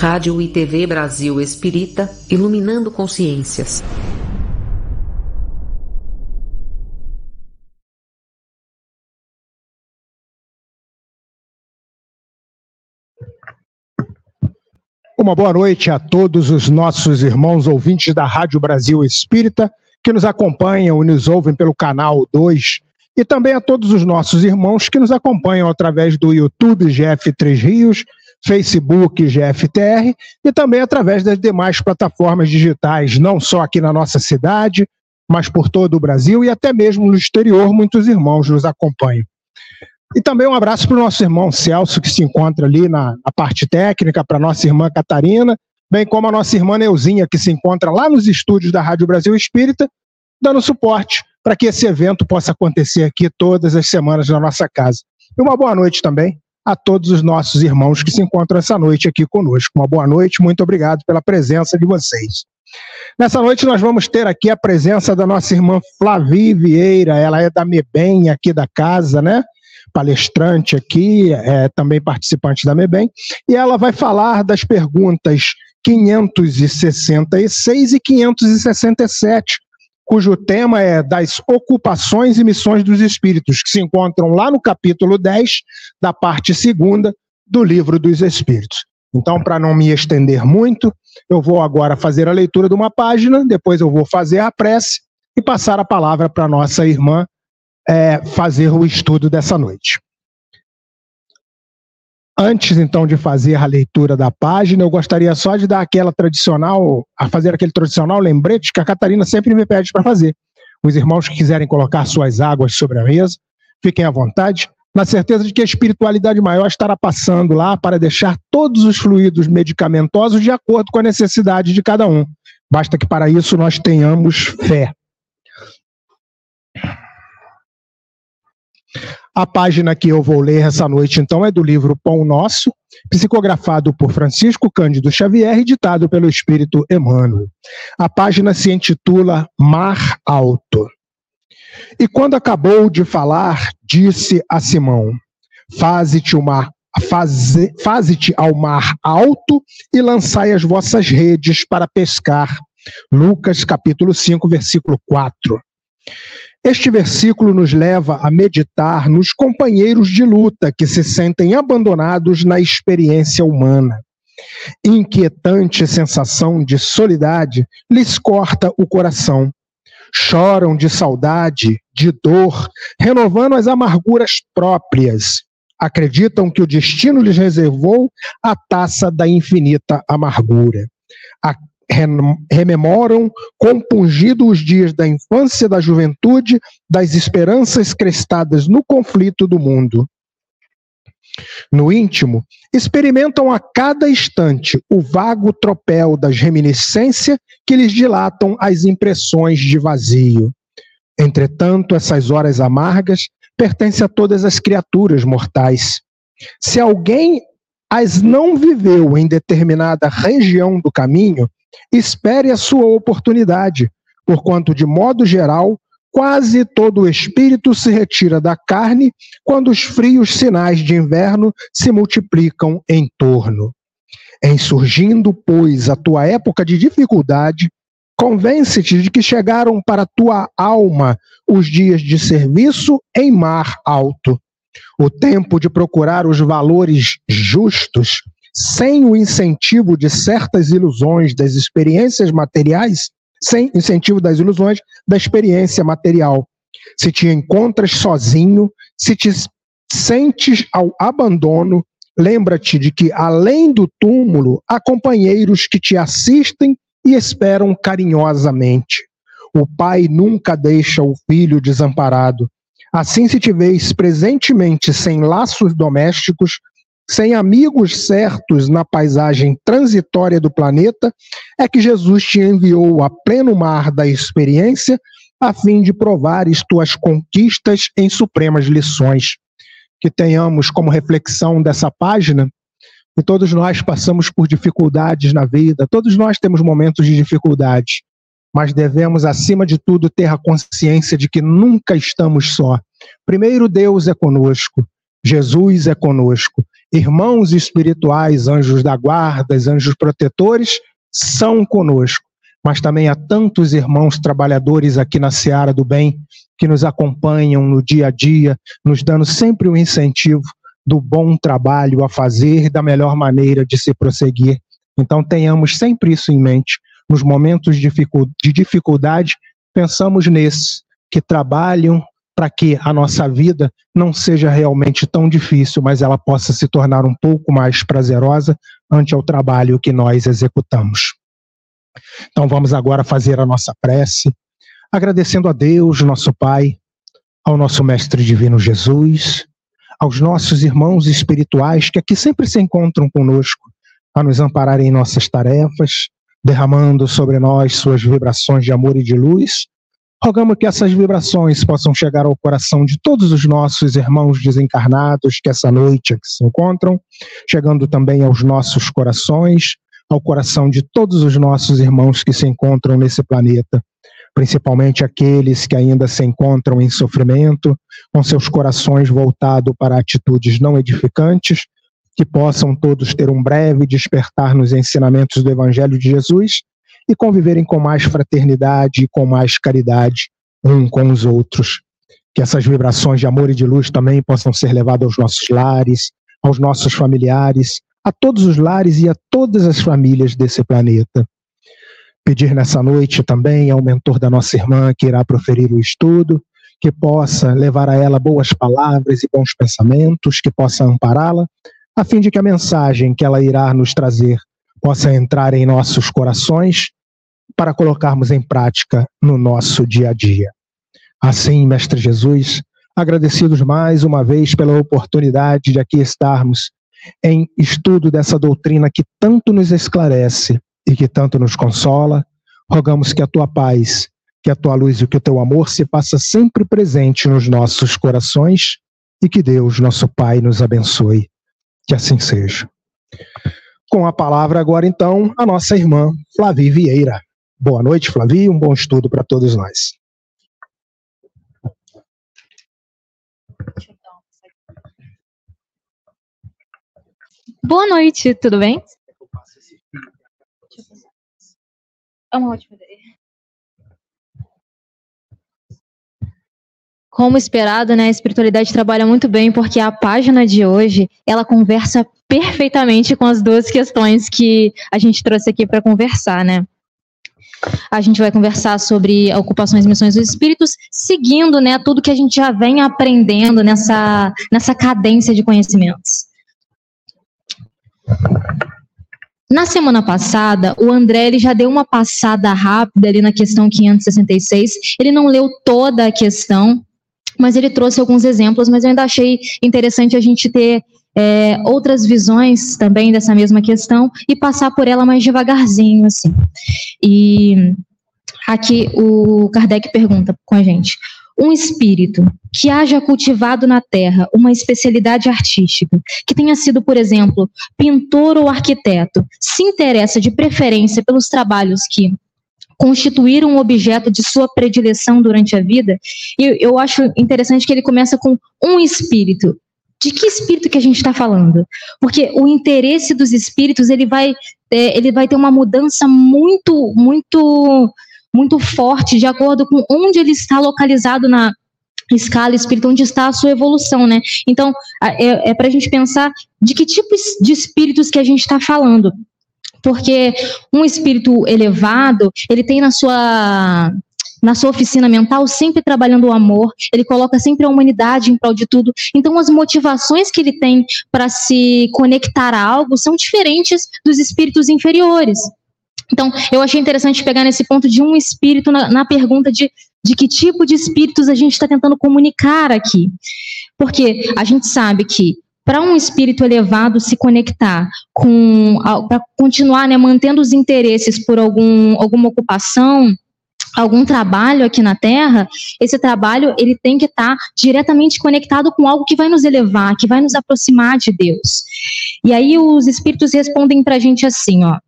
Rádio e TV Brasil Espírita, iluminando consciências. Uma boa noite a todos os nossos irmãos ouvintes da Rádio Brasil Espírita que nos acompanham e nos ouvem pelo canal 2 e também a todos os nossos irmãos que nos acompanham através do YouTube GF3 Rios, Facebook GFTR e também através das demais plataformas digitais, não só aqui na nossa cidade, mas por todo o Brasil e até mesmo no exterior, muitos irmãos nos acompanham. E também um abraço para o nosso irmão Celso, que se encontra ali na, na parte técnica, para nossa irmã Catarina, bem como a nossa irmã Neuzinha, que se encontra lá nos estúdios da Rádio Brasil Espírita, dando suporte para que esse evento possa acontecer aqui todas as semanas na nossa casa. E uma boa noite também a todos os nossos irmãos que se encontram essa noite aqui conosco. Uma boa noite, muito obrigado pela presença de vocês. Nessa noite nós vamos ter aqui a presença da nossa irmã Flavi Vieira, ela é da MEBEM aqui da casa, né? Palestrante aqui, é também participante da MEBEM, e ela vai falar das perguntas 566 e 567 cujo tema é das ocupações e missões dos espíritos, que se encontram lá no capítulo 10 da parte segunda do livro dos espíritos. Então, para não me estender muito, eu vou agora fazer a leitura de uma página, depois eu vou fazer a prece e passar a palavra para nossa irmã é, fazer o estudo dessa noite. Antes, então, de fazer a leitura da página, eu gostaria só de dar aquela tradicional, a fazer aquele tradicional lembrete que a Catarina sempre me pede para fazer. Os irmãos que quiserem colocar suas águas sobre a mesa, fiquem à vontade, na certeza de que a espiritualidade maior estará passando lá para deixar todos os fluidos medicamentosos de acordo com a necessidade de cada um. Basta que para isso nós tenhamos fé. A página que eu vou ler essa noite, então, é do livro Pão Nosso, psicografado por Francisco Cândido Xavier e ditado pelo Espírito Emmanuel. A página se intitula Mar Alto. E quando acabou de falar, disse a Simão: Faze-te mar faze-te ao mar alto e lançai as vossas redes para pescar. Lucas capítulo 5, versículo 4. Este versículo nos leva a meditar nos companheiros de luta que se sentem abandonados na experiência humana. Inquietante sensação de solidade lhes corta o coração. Choram de saudade, de dor, renovando as amarguras próprias. Acreditam que o destino lhes reservou a taça da infinita amargura rememoram compungido os dias da infância, da juventude, das esperanças crestadas no conflito do mundo. No íntimo, experimentam a cada instante o vago tropel das reminiscências que lhes dilatam as impressões de vazio. Entretanto, essas horas amargas pertencem a todas as criaturas mortais. Se alguém as não viveu em determinada região do caminho, espere a sua oportunidade, porquanto, de modo geral, quase todo o espírito se retira da carne quando os frios sinais de inverno se multiplicam em torno. Em surgindo, pois, a tua época de dificuldade, convence-te de que chegaram para tua alma os dias de serviço em mar alto, o tempo de procurar os valores justos sem o incentivo de certas ilusões das experiências materiais, sem incentivo das ilusões da experiência material. Se te encontras sozinho, se te sentes ao abandono, lembra-te de que além do túmulo há companheiros que te assistem e esperam carinhosamente. O pai nunca deixa o filho desamparado. Assim, se te vês presentemente sem laços domésticos, sem amigos certos na paisagem transitória do planeta, é que Jesus te enviou a pleno mar da experiência a fim de provares tuas conquistas em supremas lições. Que tenhamos como reflexão dessa página que todos nós passamos por dificuldades na vida, todos nós temos momentos de dificuldade, mas devemos, acima de tudo, ter a consciência de que nunca estamos só. Primeiro, Deus é conosco, Jesus é conosco irmãos espirituais, anjos da guarda, anjos protetores, são conosco. Mas também há tantos irmãos trabalhadores aqui na Seara do Bem que nos acompanham no dia a dia, nos dando sempre o um incentivo do bom trabalho a fazer, da melhor maneira de se prosseguir. Então tenhamos sempre isso em mente. Nos momentos de dificuldade, pensamos nesses que trabalham para que a nossa vida não seja realmente tão difícil, mas ela possa se tornar um pouco mais prazerosa ante o trabalho que nós executamos. Então vamos agora fazer a nossa prece, agradecendo a Deus, nosso Pai, ao nosso Mestre Divino Jesus, aos nossos irmãos espirituais que aqui sempre se encontram conosco a nos amparar em nossas tarefas, derramando sobre nós suas vibrações de amor e de luz Rogamos que essas vibrações possam chegar ao coração de todos os nossos irmãos desencarnados que essa noite aqui se encontram, chegando também aos nossos corações, ao coração de todos os nossos irmãos que se encontram nesse planeta, principalmente aqueles que ainda se encontram em sofrimento, com seus corações voltados para atitudes não edificantes, que possam todos ter um breve despertar nos ensinamentos do Evangelho de Jesus e conviverem com mais fraternidade e com mais caridade um com os outros. Que essas vibrações de amor e de luz também possam ser levadas aos nossos lares, aos nossos familiares, a todos os lares e a todas as famílias desse planeta. Pedir nessa noite também ao mentor da nossa irmã que irá proferir o estudo, que possa levar a ela boas palavras e bons pensamentos, que possa ampará-la, a fim de que a mensagem que ela irá nos trazer possa entrar em nossos corações para colocarmos em prática no nosso dia a dia. Assim, Mestre Jesus, agradecidos mais uma vez pela oportunidade de aqui estarmos em estudo dessa doutrina que tanto nos esclarece e que tanto nos consola, rogamos que a tua paz, que a tua luz e que o teu amor se faça sempre presente nos nossos corações e que Deus, nosso Pai, nos abençoe. Que assim seja. Com a palavra agora, então, a nossa irmã Flavi Vieira. Boa noite, Flavi, um bom estudo para todos nós. Boa noite, tudo bem? É uma ótima ideia. Como esperado, né, a espiritualidade trabalha muito bem porque a página de hoje, ela conversa perfeitamente com as duas questões que a gente trouxe aqui para conversar, né? A gente vai conversar sobre ocupações e missões dos espíritos, seguindo, né, tudo que a gente já vem aprendendo nessa nessa cadência de conhecimentos. Na semana passada, o André ele já deu uma passada rápida ali na questão 566. Ele não leu toda a questão, mas ele trouxe alguns exemplos, mas eu ainda achei interessante a gente ter é, outras visões também dessa mesma questão e passar por ela mais devagarzinho, assim. E aqui o Kardec pergunta com a gente: um espírito que haja cultivado na Terra uma especialidade artística, que tenha sido, por exemplo, pintor ou arquiteto, se interessa de preferência pelos trabalhos que constituíram um objeto de sua predileção durante a vida. E eu acho interessante que ele começa com um espírito. De que espírito que a gente está falando? Porque o interesse dos espíritos ele vai, é, ele vai ter uma mudança muito, muito, muito forte de acordo com onde ele está localizado na, escala espírita, onde está a sua evolução, né? Então, é, é para a gente pensar de que tipo de espíritos que a gente está falando. Porque um espírito elevado, ele tem na sua na sua oficina mental, sempre trabalhando o amor, ele coloca sempre a humanidade em prol de tudo. Então, as motivações que ele tem para se conectar a algo são diferentes dos espíritos inferiores. Então, eu achei interessante pegar nesse ponto de um espírito na, na pergunta de, de que tipo de espíritos a gente está tentando comunicar aqui. Porque a gente sabe que para um espírito elevado se conectar com para continuar né, mantendo os interesses por algum, alguma ocupação algum trabalho aqui na Terra, esse trabalho ele tem que estar tá diretamente conectado com algo que vai nos elevar, que vai nos aproximar de Deus. E aí os espíritos respondem para a gente assim, ó: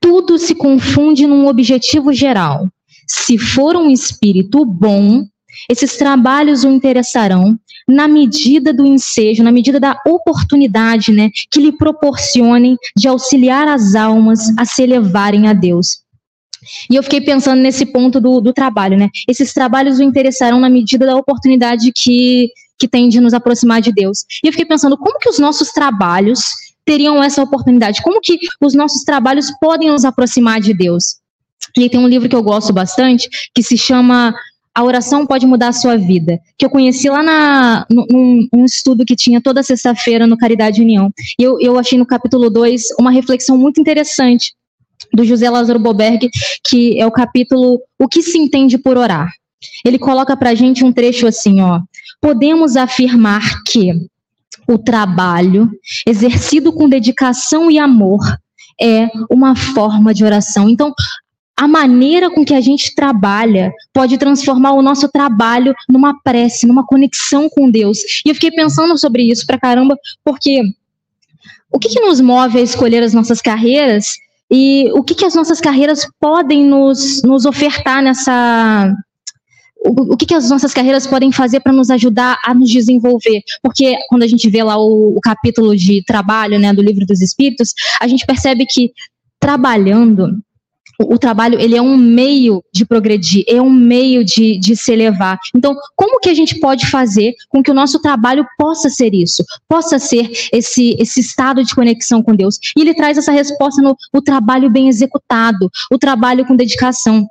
tudo se confunde num objetivo geral. Se for um espírito bom, esses trabalhos o interessarão, na medida do ensejo, na medida da oportunidade, né, que lhe proporcionem de auxiliar as almas a se elevarem a Deus. E eu fiquei pensando nesse ponto do, do trabalho, né? Esses trabalhos o interessarão na medida da oportunidade que, que tem de nos aproximar de Deus. E eu fiquei pensando, como que os nossos trabalhos teriam essa oportunidade? Como que os nossos trabalhos podem nos aproximar de Deus? E tem um livro que eu gosto bastante, que se chama A Oração Pode Mudar a Sua Vida, que eu conheci lá na, num, num estudo que tinha toda sexta-feira no Caridade União. E eu, eu achei no capítulo 2 uma reflexão muito interessante do José Lázaro Boberg, que é o capítulo O que se entende por orar. Ele coloca para a gente um trecho assim, ó. Podemos afirmar que o trabalho, exercido com dedicação e amor, é uma forma de oração. Então, a maneira com que a gente trabalha pode transformar o nosso trabalho numa prece, numa conexão com Deus. E eu fiquei pensando sobre isso pra caramba, porque o que, que nos move a escolher as nossas carreiras e o que, que as nossas carreiras podem nos, nos ofertar nessa. O, que, que as nossas carreiras podem fazer para nos ajudar a nos desenvolver? Porque quando a gente vê lá o, o capítulo de trabalho né, do Livro dos Espíritos, a gente percebe que trabalhando o, trabalho ele é um meio de progredir, é um meio de, de se elevar. Então, como que a gente pode fazer com que o nosso trabalho possa ser isso, possa ser esse, esse estado de conexão com Deus? E ele traz essa resposta no o trabalho bem executado, o trabalho com dedicação.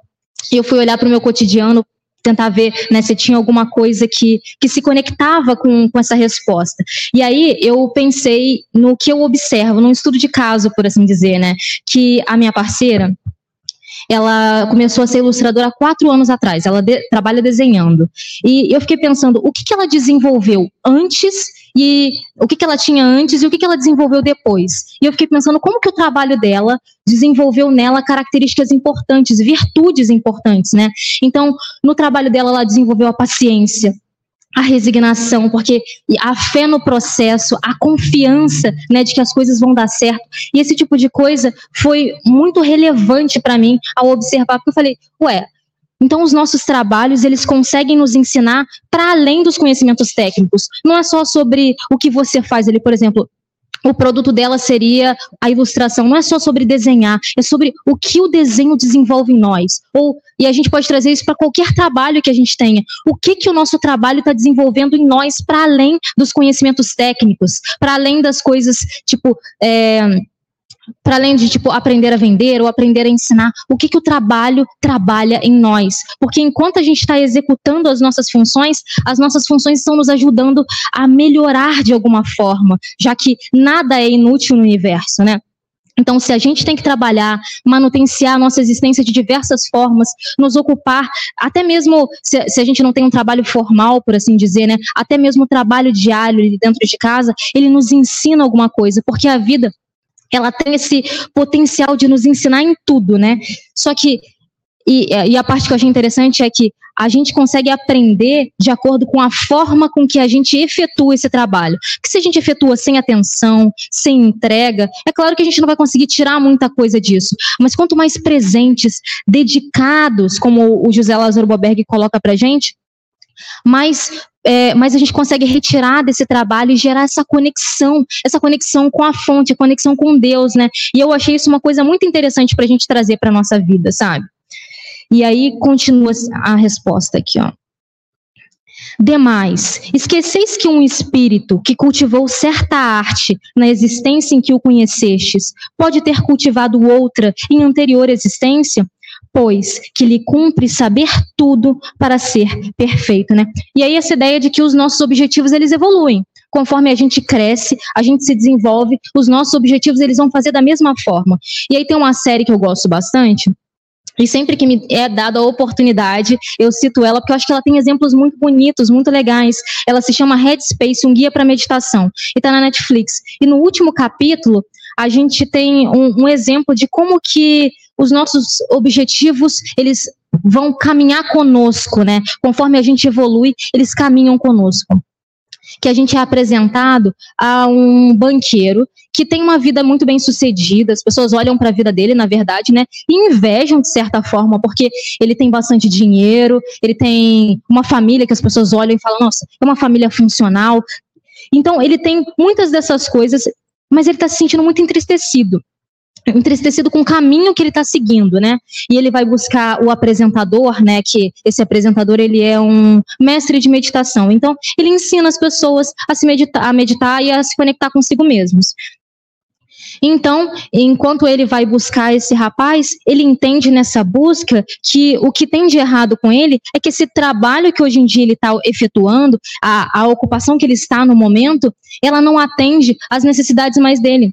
E eu fui olhar para o meu cotidiano tentar ver né, se tinha alguma coisa que, que se conectava com, com essa resposta. E aí eu pensei no que eu observo, num estudo de caso, por assim dizer, né? Que a minha parceira, ela começou a ser ilustradora há quatro anos atrás. Ela de, trabalha desenhando. E eu fiquei pensando, o que, que ela desenvolveu antes e o que, que ela tinha antes e o que, que ela desenvolveu depois. E eu fiquei pensando como que o trabalho dela desenvolveu nela características importantes, virtudes importantes, né? Então, no trabalho dela, ela desenvolveu a paciência, a resignação, porque a fé no processo, a confiança, né, de que as coisas vão dar certo. E esse tipo de coisa foi muito relevante para mim ao observar, porque eu falei, ué, então os nossos trabalhos, eles conseguem nos ensinar para além dos conhecimentos técnicos. Não é só sobre o que você faz ali, por exemplo, o produto dela seria a ilustração. Não é só sobre desenhar, é sobre o que o desenho desenvolve em nós. Ou e a gente pode trazer isso para qualquer trabalho que a gente tenha. O que que o nosso trabalho está desenvolvendo em nós para além dos conhecimentos técnicos, para além das coisas tipo é, para além de tipo aprender a vender ou aprender a ensinar, o que que o trabalho trabalha em nós? Porque enquanto a gente está executando as nossas funções, as nossas funções estão nos ajudando a melhorar de alguma forma, já que nada é inútil no universo, né? Então, se a gente tem que trabalhar, manutenciar a nossa existência de diversas formas, nos ocupar, até mesmo se, se, a gente não tem um trabalho formal, por assim dizer, né? Até mesmo o trabalho diário dentro de casa, ele nos ensina alguma coisa, porque a vida ela tem esse potencial de nos ensinar em tudo, né? Só que e, e, a parte que eu achei interessante é que a gente consegue aprender de acordo com a forma com que a gente efetua esse trabalho. Porque se a gente efetua sem atenção, sem entrega, é claro que a gente não vai conseguir tirar muita coisa disso. Mas quanto mais presentes, dedicados, como o José Lázaro Boberg coloca pra gente, mais é, mas a gente consegue retirar desse trabalho e gerar essa conexão, essa conexão com a fonte, conexão com Deus, né? E eu achei isso uma coisa muito interessante para a gente trazer para nossa vida, sabe? E aí continua a resposta aqui, ó. Demais, esqueceis que um espírito que cultivou certa arte na existência em que o conhecestes pode ter cultivado outra em anterior existência? Pois que lhe cumpre saber tudo para ser perfeito, né? E aí essa ideia de que os nossos objetivos eles evoluem. Conforme a gente cresce, a gente se desenvolve, os nossos objetivos eles vão fazer da mesma forma. E aí tem uma série que eu gosto bastante, e sempre que me é dada a oportunidade, eu cito ela, porque eu acho que ela tem exemplos muito bonitos, muito legais. Ela se chama Headspace, um guia para meditação, e está na Netflix. E no último capítulo, a gente tem um, um exemplo de como que os nossos objetivos, eles vão caminhar conosco, né? Conforme a gente evolui, eles caminham conosco. Que a gente é apresentado a um banqueiro que tem uma vida muito bem sucedida, as pessoas olham para a vida dele, na verdade, né, e invejam de certa forma, porque ele tem bastante dinheiro, ele tem uma família que as pessoas olham e falam, nossa, é uma família funcional. Então, ele tem muitas dessas coisas, mas ele está se sentindo muito entristecido entristecido com o caminho que ele está seguindo, né? E ele vai buscar o apresentador, né? Que esse apresentador ele é um mestre de meditação. Então ele ensina as pessoas a se meditar, a meditar e a se conectar consigo mesmos. Então, enquanto ele vai buscar esse rapaz, ele entende nessa busca que o que tem de errado com ele é que esse trabalho que hoje em dia ele está efetuando, a, a ocupação que ele está no momento, ela não atende às necessidades mais dele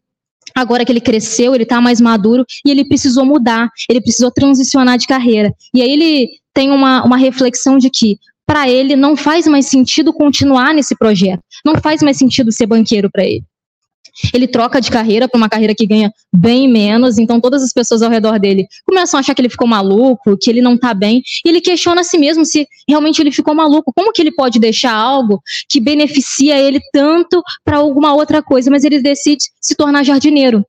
agora que ele cresceu, ele está mais maduro e ele precisou mudar, ele precisou transicionar de carreira. E aí ele tem uma, uma reflexão de que para ele não faz mais sentido continuar nesse projeto, não faz mais sentido ser banqueiro para ele. Ele troca de carreira para uma carreira que ganha bem menos, então todas as pessoas ao redor dele começam a achar que ele ficou maluco, que ele não está bem, e ele questiona a si mesmo se realmente ele ficou maluco. Como que ele pode deixar algo que beneficia ele tanto para alguma outra coisa, mas ele decide se tornar jardineiro?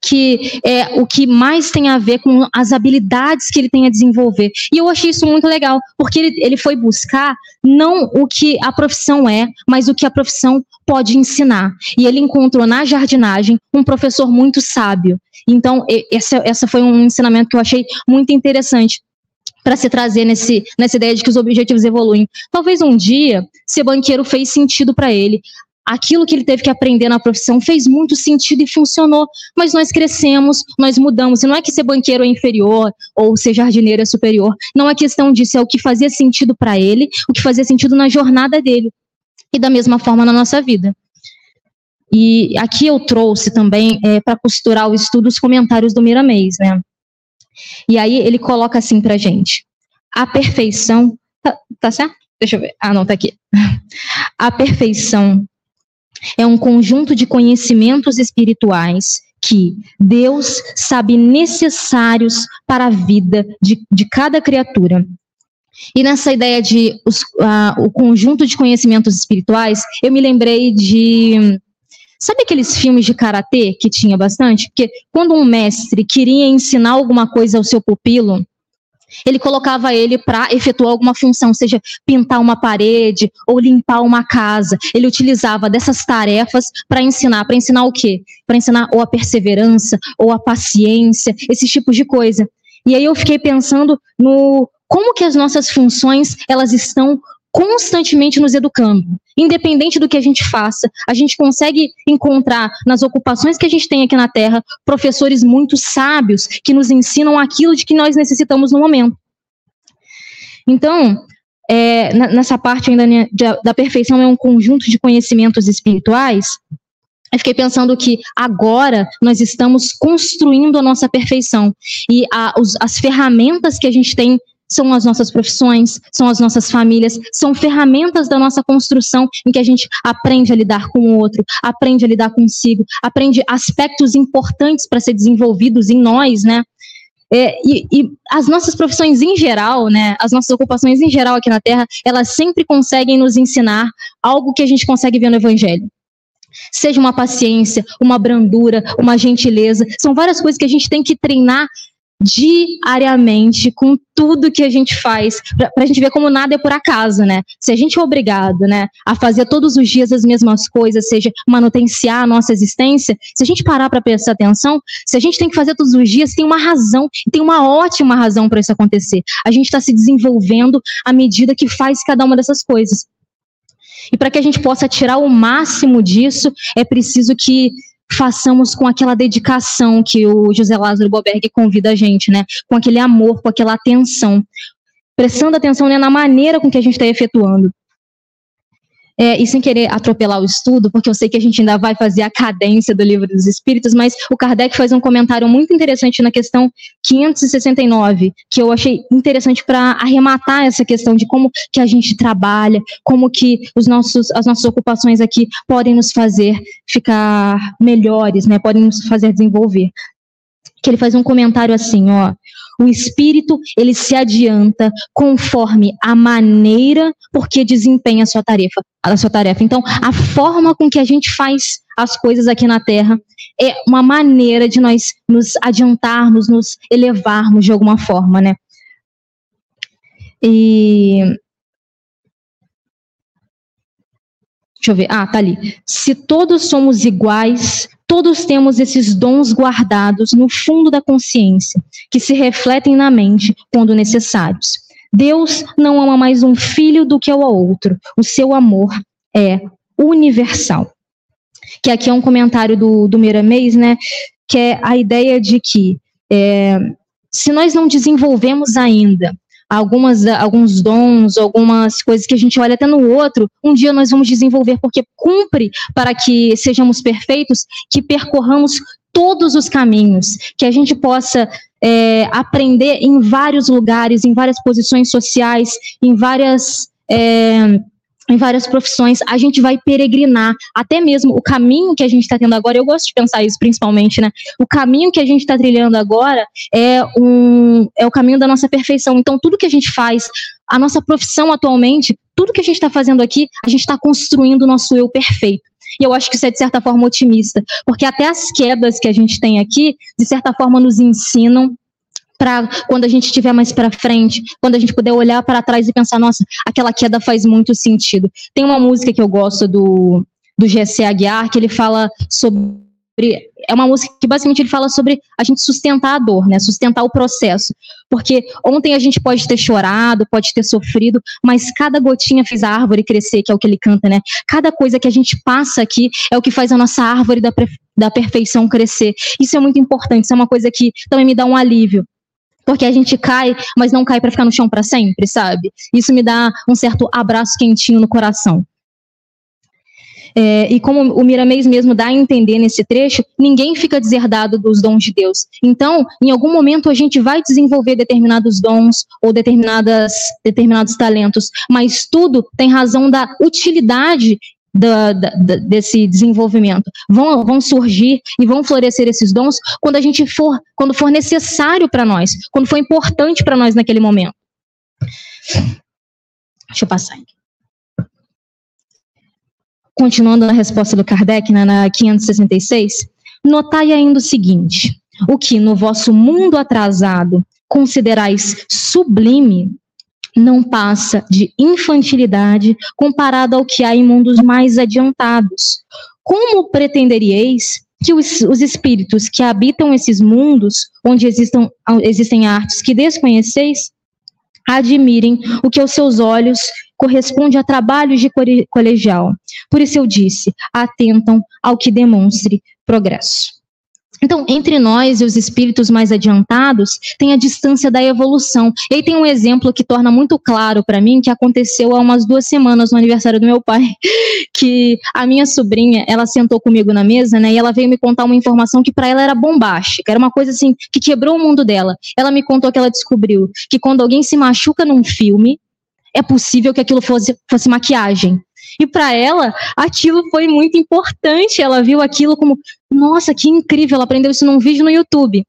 Que é o que mais tem a ver com as habilidades que ele tem a desenvolver. E eu achei isso muito legal, porque ele, ele foi buscar não o que a profissão é, mas o que a profissão pode ensinar. E ele encontrou na jardinagem um professor muito sábio. Então, essa, essa foi um ensinamento que eu achei muito interessante para se trazer nesse, nessa ideia de que os objetivos evoluem. Talvez um dia ser banqueiro fez sentido para ele aquilo que ele teve que aprender na profissão fez muito sentido e funcionou, mas nós crescemos, nós mudamos. E não é que ser banqueiro é inferior ou ser jardineiro é superior. Não é questão disso, é o que fazia sentido para ele, o que fazia sentido na jornada dele. E da mesma forma na nossa vida. E aqui eu trouxe também é, para costurar o estudo os comentários do Miramês, né? E aí ele coloca assim para gente: a perfeição. Tá, tá certo? Deixa eu ver. Ah, não, tá aqui. A perfeição é um conjunto de conhecimentos espirituais que Deus sabe necessários para a vida de, de cada criatura. E nessa ideia de os, uh, o conjunto de conhecimentos espirituais, eu me lembrei de. Sabe aqueles filmes de karatê que tinha bastante? Porque quando um mestre queria ensinar alguma coisa ao seu pupilo, ele colocava ele para efetuar alguma função, seja pintar uma parede ou limpar uma casa. Ele utilizava dessas tarefas para ensinar. Para ensinar o quê? Para ensinar ou a perseverança, ou a paciência, esses tipos de coisa. E aí eu fiquei pensando no como que as nossas funções elas estão constantemente nos educando. Independente do que a gente faça, a gente consegue encontrar nas ocupações que a gente tem aqui na Terra professores muito sábios que nos ensinam aquilo de que nós necessitamos no momento. Então, é, nessa parte ainda da perfeição é um conjunto de conhecimentos espirituais. Eu fiquei pensando que agora nós estamos construindo a nossa perfeição e a, os, as ferramentas que a gente tem são as nossas profissões, são as nossas famílias, são ferramentas da nossa construção em que a gente aprende a lidar com o outro, aprende a lidar consigo, aprende aspectos importantes para ser desenvolvidos em nós, né? É, e, e, as nossas profissões em geral, né, as nossas ocupações em geral aqui na Terra, elas sempre conseguem nos ensinar algo que a gente consegue ver no Evangelho. Seja uma paciência, uma brandura, uma gentileza, são várias coisas que a gente tem que treinar diariamente com tudo que a gente faz, para a gente ver como nada é por acaso, né? Se a gente é obrigado, né, a fazer todos os dias as mesmas coisas, seja manutenciar a nossa existência, se a gente parar para prestar atenção, se a gente tem que fazer todos os dias, tem uma razão, tem uma ótima razão para isso acontecer. A gente está se desenvolvendo à medida que faz cada uma dessas coisas. E para que a gente possa tirar o máximo disso, é preciso que façamos com aquela dedicação que o José Lázaro Boberg convida a gente, né? Com aquele amor, com aquela atenção, prestando atenção né, na maneira com que a gente está efetuando. É, e sem querer atropelar o estudo, porque eu sei que a gente ainda vai fazer a cadência do livro dos Espíritos, mas o Kardec faz um comentário muito interessante na questão 569, que eu achei interessante para arrematar essa questão de como que a gente trabalha, como que os nossos, as nossas ocupações aqui podem nos fazer ficar melhores, né? Podem nos fazer desenvolver. Que ele faz um comentário assim, ó. O espírito, ele se adianta conforme a maneira porque desempenha a sua tarefa, a sua tarefa. Então, a forma com que a gente faz as coisas aqui na Terra é uma maneira de nós nos adiantarmos, nos elevarmos de alguma forma, né? E Deixa eu ver. Ah, tá ali. Se todos somos iguais, todos temos esses dons guardados no fundo da consciência, que se refletem na mente quando necessários. Deus não ama mais um filho do que o outro. O seu amor é universal. Que aqui é um comentário do, do Miramês, né? Que é a ideia de que é, se nós não desenvolvemos ainda algumas, alguns dons, algumas coisas que a gente olha até no outro, um dia nós vamos desenvolver, porque cumpre para que sejamos perfeitos, que percorramos todos os caminhos, que a gente possa é, aprender em vários lugares, em várias posições sociais, em várias. É, em várias profissões, a gente vai peregrinar, até mesmo o caminho que a gente está tendo agora, eu gosto de pensar isso principalmente, né? O caminho que a gente está trilhando agora é, um, é o caminho da nossa perfeição. Então, tudo que a gente faz, a nossa profissão atualmente, tudo que a gente está fazendo aqui, a gente está construindo o nosso eu perfeito. E eu acho que isso é, de certa forma, otimista, porque até as quedas que a gente tem aqui, de certa forma, nos ensinam para quando a gente estiver mais para frente, quando a gente puder olhar para trás e pensar, nossa, aquela queda faz muito sentido. Tem uma música que eu gosto do do GC Aguiar que ele fala sobre é uma música que basicamente ele fala sobre a gente sustentar a dor, né? Sustentar o processo. Porque ontem a gente pode ter chorado, pode ter sofrido, mas cada gotinha fez a árvore crescer, que é o que ele canta, né? Cada coisa que a gente passa aqui é o que faz a nossa árvore da, da perfeição crescer. Isso é muito importante, isso é uma coisa que também me dá um alívio porque a gente cai, mas não cai para ficar no chão para sempre, sabe? Isso me dá um certo abraço quentinho no coração. É, e como o Miramês mesmo dá a entender nesse trecho, ninguém fica deserdado dos dons de Deus. Então, em algum momento a gente vai desenvolver determinados dons ou determinadas, determinados talentos, mas tudo tem razão da utilidade da, da, desse desenvolvimento. Vão, vão surgir e vão florescer esses dons quando a gente for, quando for necessário para nós, quando for importante para nós naquele momento. Deixa eu passar aqui. Continuando na resposta do Kardec, na, na 566, notai ainda o seguinte: o que no vosso mundo atrasado considerais sublime, não passa de infantilidade comparado ao que há em mundos mais adiantados. Como pretenderíeis que os, os espíritos que habitam esses mundos, onde existam, existem artes que desconheceis, admirem o que aos seus olhos corresponde a trabalhos de colegial. Por isso eu disse, atentam ao que demonstre progresso. Então, entre nós e os espíritos mais adiantados, tem a distância da evolução. E aí tem um exemplo que torna muito claro para mim, que aconteceu há umas duas semanas no aniversário do meu pai, que a minha sobrinha, ela sentou comigo na mesa, né, e ela veio me contar uma informação que para ela era bombástica, era uma coisa assim, que quebrou o mundo dela. Ela me contou que ela descobriu que quando alguém se machuca num filme, é possível que aquilo fosse, fosse maquiagem. E para ela, aquilo foi muito importante. Ela viu aquilo como, nossa, que incrível, ela aprendeu isso num vídeo no YouTube.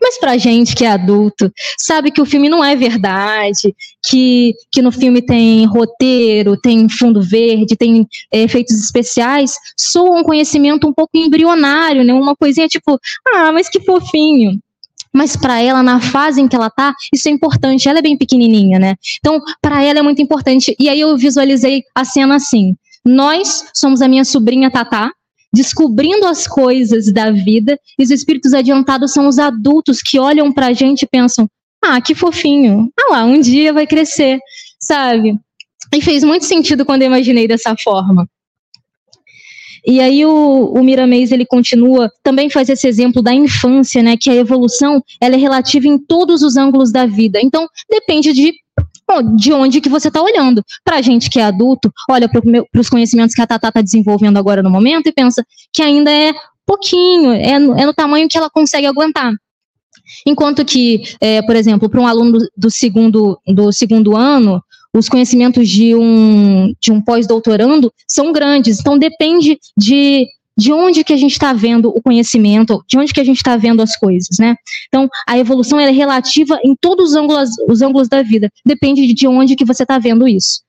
Mas pra gente que é adulto, sabe que o filme não é verdade, que, que no filme tem roteiro, tem fundo verde, tem é, efeitos especiais, soa um conhecimento um pouco embrionário, né? Uma coisinha tipo, ah, mas que fofinho mas para ela, na fase em que ela tá, isso é importante. Ela é bem pequenininha, né? Então, para ela é muito importante. E aí eu visualizei a cena assim: nós somos a minha sobrinha Tatá, descobrindo as coisas da vida, e os espíritos adiantados são os adultos que olham para gente e pensam: ah, que fofinho, ah lá, um dia vai crescer, sabe? E fez muito sentido quando eu imaginei dessa forma. E aí o, o Miramês ele continua, também faz esse exemplo da infância, né, que a evolução ela é relativa em todos os ângulos da vida. Então depende de de onde que você está olhando. Para a gente que é adulto, olha para os conhecimentos que a Tata está desenvolvendo agora no momento e pensa que ainda é pouquinho, é no, é no tamanho que ela consegue aguentar. Enquanto que, é, por exemplo, para um aluno do, segundo, do segundo ano, os conhecimentos de um, de um pós-doutorando são grandes. Então, depende de de onde que a gente está vendo o conhecimento, de onde que a gente está vendo as coisas, né? Então, a evolução é relativa em todos os ângulos, os ângulos da vida. Depende de onde que você está vendo isso.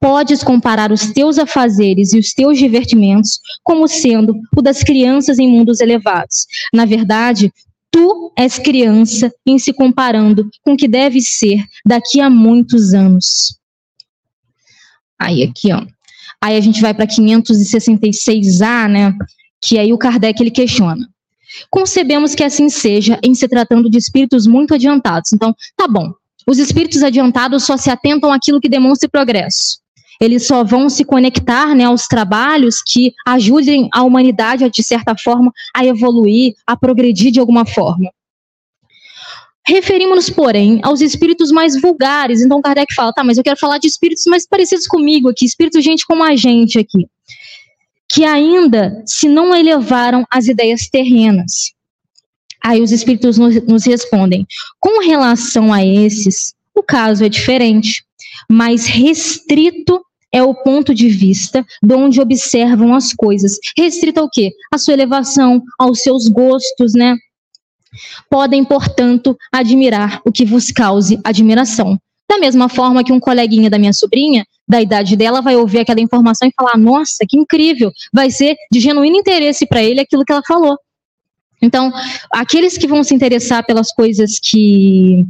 Podes comparar os teus afazeres e os teus divertimentos como sendo o das crianças em mundos elevados. Na verdade, tu és criança em se comparando com o que deve ser daqui a muitos anos. Aí aqui, ó. Aí a gente vai para 566A, né? Que aí o Kardec ele questiona. Concebemos que assim seja em se tratando de espíritos muito adiantados. Então, tá bom. Os espíritos adiantados só se atentam àquilo que demonstre progresso. Eles só vão se conectar né, aos trabalhos que ajudem a humanidade, de certa forma, a evoluir, a progredir de alguma forma. Referimos-nos, porém, aos espíritos mais vulgares. Então Kardec fala, tá, mas eu quero falar de espíritos mais parecidos comigo aqui, espíritos gente como a gente aqui, que ainda se não elevaram às ideias terrenas. Aí os espíritos nos, nos respondem: com relação a esses, o caso é diferente, mais restrito é o ponto de vista de onde observam as coisas. Restrito ao quê? A sua elevação, aos seus gostos, né? Podem, portanto, admirar o que vos cause admiração. Da mesma forma que um coleguinha da minha sobrinha, da idade dela, vai ouvir aquela informação e falar: Nossa, que incrível! Vai ser de genuíno interesse para ele aquilo que ela falou. Então, aqueles que vão se interessar pelas coisas que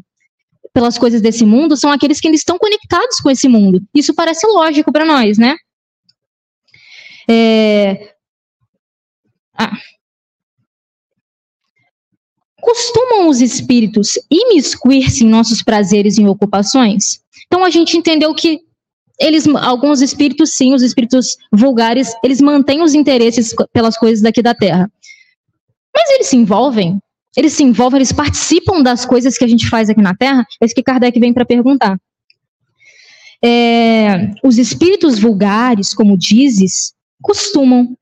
pelas coisas desse mundo são aqueles que ainda estão conectados com esse mundo. Isso parece lógico para nós, né? É... Ah. Costumam os espíritos imiscuir-se em nossos prazeres e ocupações? Então a gente entendeu que eles, alguns espíritos, sim, os espíritos vulgares, eles mantêm os interesses pelas coisas daqui da Terra. Mas eles se envolvem? Eles se envolvem, eles participam das coisas que a gente faz aqui na Terra? É isso que Kardec vem para perguntar. É, os espíritos vulgares, como dizes, costumam.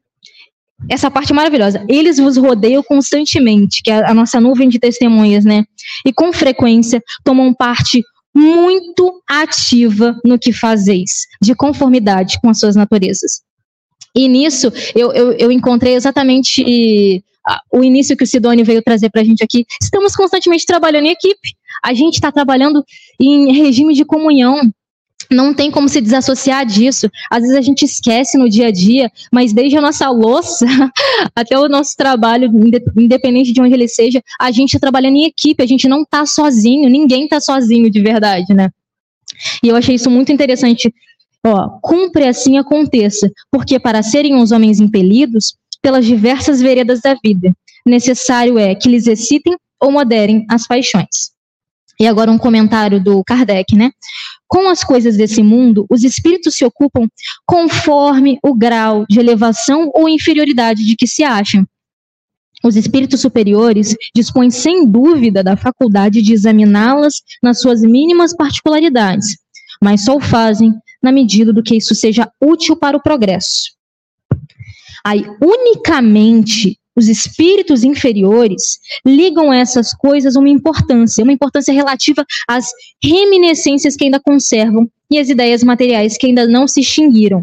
Essa parte é maravilhosa. Eles vos rodeiam constantemente, que é a nossa nuvem de testemunhas, né? E com frequência tomam parte muito ativa no que fazeis, de conformidade com as suas naturezas. E nisso eu, eu, eu encontrei exatamente o início que o Sidone veio trazer para a gente aqui. Estamos constantemente trabalhando em equipe. A gente está trabalhando em regime de comunhão. Não tem como se desassociar disso. Às vezes a gente esquece no dia a dia, mas desde a nossa louça até o nosso trabalho, independente de onde ele seja, a gente está trabalhando em equipe, a gente não está sozinho, ninguém está sozinho de verdade, né? E eu achei isso muito interessante. Ó, cumpre assim aconteça, porque para serem os homens impelidos, pelas diversas veredas da vida. Necessário é que lhes excitem ou moderem as paixões. E agora um comentário do Kardec, né? Com as coisas desse mundo, os espíritos se ocupam conforme o grau de elevação ou inferioridade de que se acham. Os espíritos superiores dispõem sem dúvida da faculdade de examiná-las nas suas mínimas particularidades, mas só o fazem na medida do que isso seja útil para o progresso. Aí, unicamente os espíritos inferiores ligam essas coisas uma importância, uma importância relativa às reminiscências que ainda conservam e às ideias materiais que ainda não se extinguiram.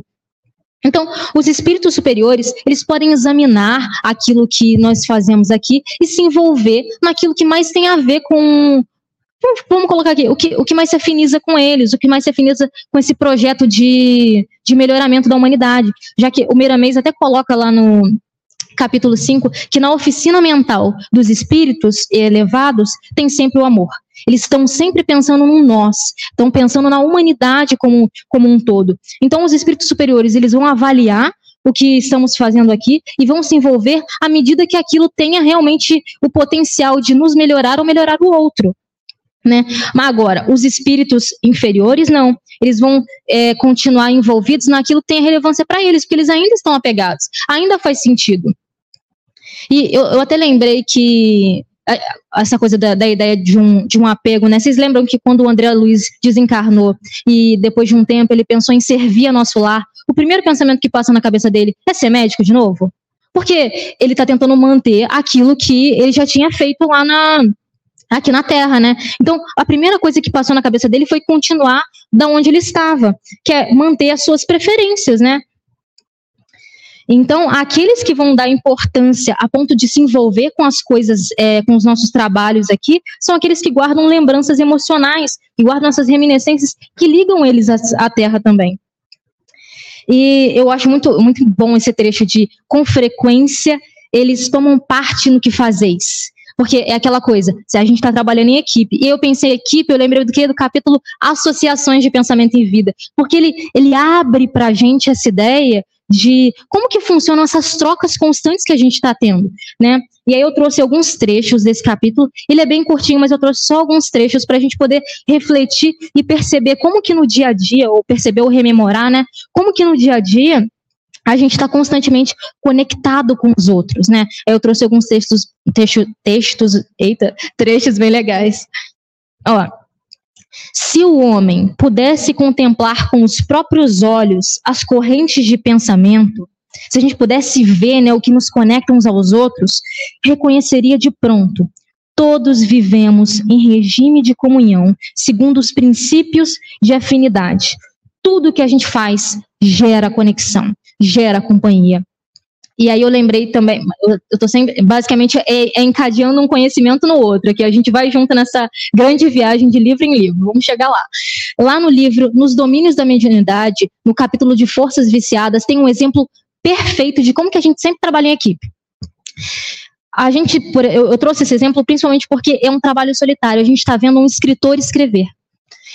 Então, os espíritos superiores, eles podem examinar aquilo que nós fazemos aqui e se envolver naquilo que mais tem a ver com vamos colocar aqui, o que, o que mais se afiniza com eles, o que mais se afiniza com esse projeto de, de melhoramento da humanidade. Já que o Miramês até coloca lá no capítulo 5 que na oficina mental dos espíritos elevados tem sempre o amor. Eles estão sempre pensando no nós, estão pensando na humanidade como, como um todo. Então, os espíritos superiores, eles vão avaliar o que estamos fazendo aqui e vão se envolver à medida que aquilo tenha realmente o potencial de nos melhorar ou melhorar o outro. Né? Mas agora, os espíritos inferiores não. Eles vão é, continuar envolvidos naquilo que tem relevância para eles, porque eles ainda estão apegados. Ainda faz sentido. E eu, eu até lembrei que é, essa coisa da, da, ideia de um, de um apego, né? Vocês lembram que quando o André Luiz desencarnou e depois de um tempo ele pensou em servir a nosso lar, o primeiro pensamento que passa na cabeça dele é ser médico de novo? Porque ele está tentando manter aquilo que ele já tinha feito lá na, aqui na Terra, né? Então, a primeira coisa que passou na cabeça dele foi continuar da onde ele estava, que é manter as suas preferências, né? Então, aqueles que vão dar importância a ponto de se envolver com as coisas, é, com os nossos trabalhos aqui, são aqueles que guardam lembranças emocionais, que guardam essas reminiscências, que ligam eles à, à terra também. E eu acho muito, muito bom esse trecho de com frequência eles tomam parte no que fazeis. Porque é aquela coisa, se a gente está trabalhando em equipe, e eu pensei equipe, eu lembrei do que? Do capítulo Associações de Pensamento em Vida. Porque ele, ele abre para a gente essa ideia de como que funcionam essas trocas constantes que a gente está tendo, né? E aí eu trouxe alguns trechos desse capítulo. Ele é bem curtinho, mas eu trouxe só alguns trechos para a gente poder refletir e perceber como que no dia a dia, ou perceber ou rememorar, né? Como que no dia a dia a gente está constantemente conectado com os outros, né? Eu trouxe alguns textos, texto, textos, eita, trechos bem legais. Ó, se o homem pudesse contemplar com os próprios olhos as correntes de pensamento, se a gente pudesse ver né, o que nos conecta uns aos outros, reconheceria de pronto. Todos vivemos em regime de comunhão, segundo os princípios de afinidade. Tudo que a gente faz gera conexão, gera companhia. E aí eu lembrei também, eu estou sempre, basicamente, é, é, encadeando um conhecimento no outro, que a gente vai junto nessa grande viagem de livro em livro, vamos chegar lá. Lá no livro, nos domínios da mediunidade, no capítulo de forças viciadas, tem um exemplo perfeito de como que a gente sempre trabalha em equipe. A gente, eu, eu trouxe esse exemplo principalmente porque é um trabalho solitário, a gente está vendo um escritor escrever.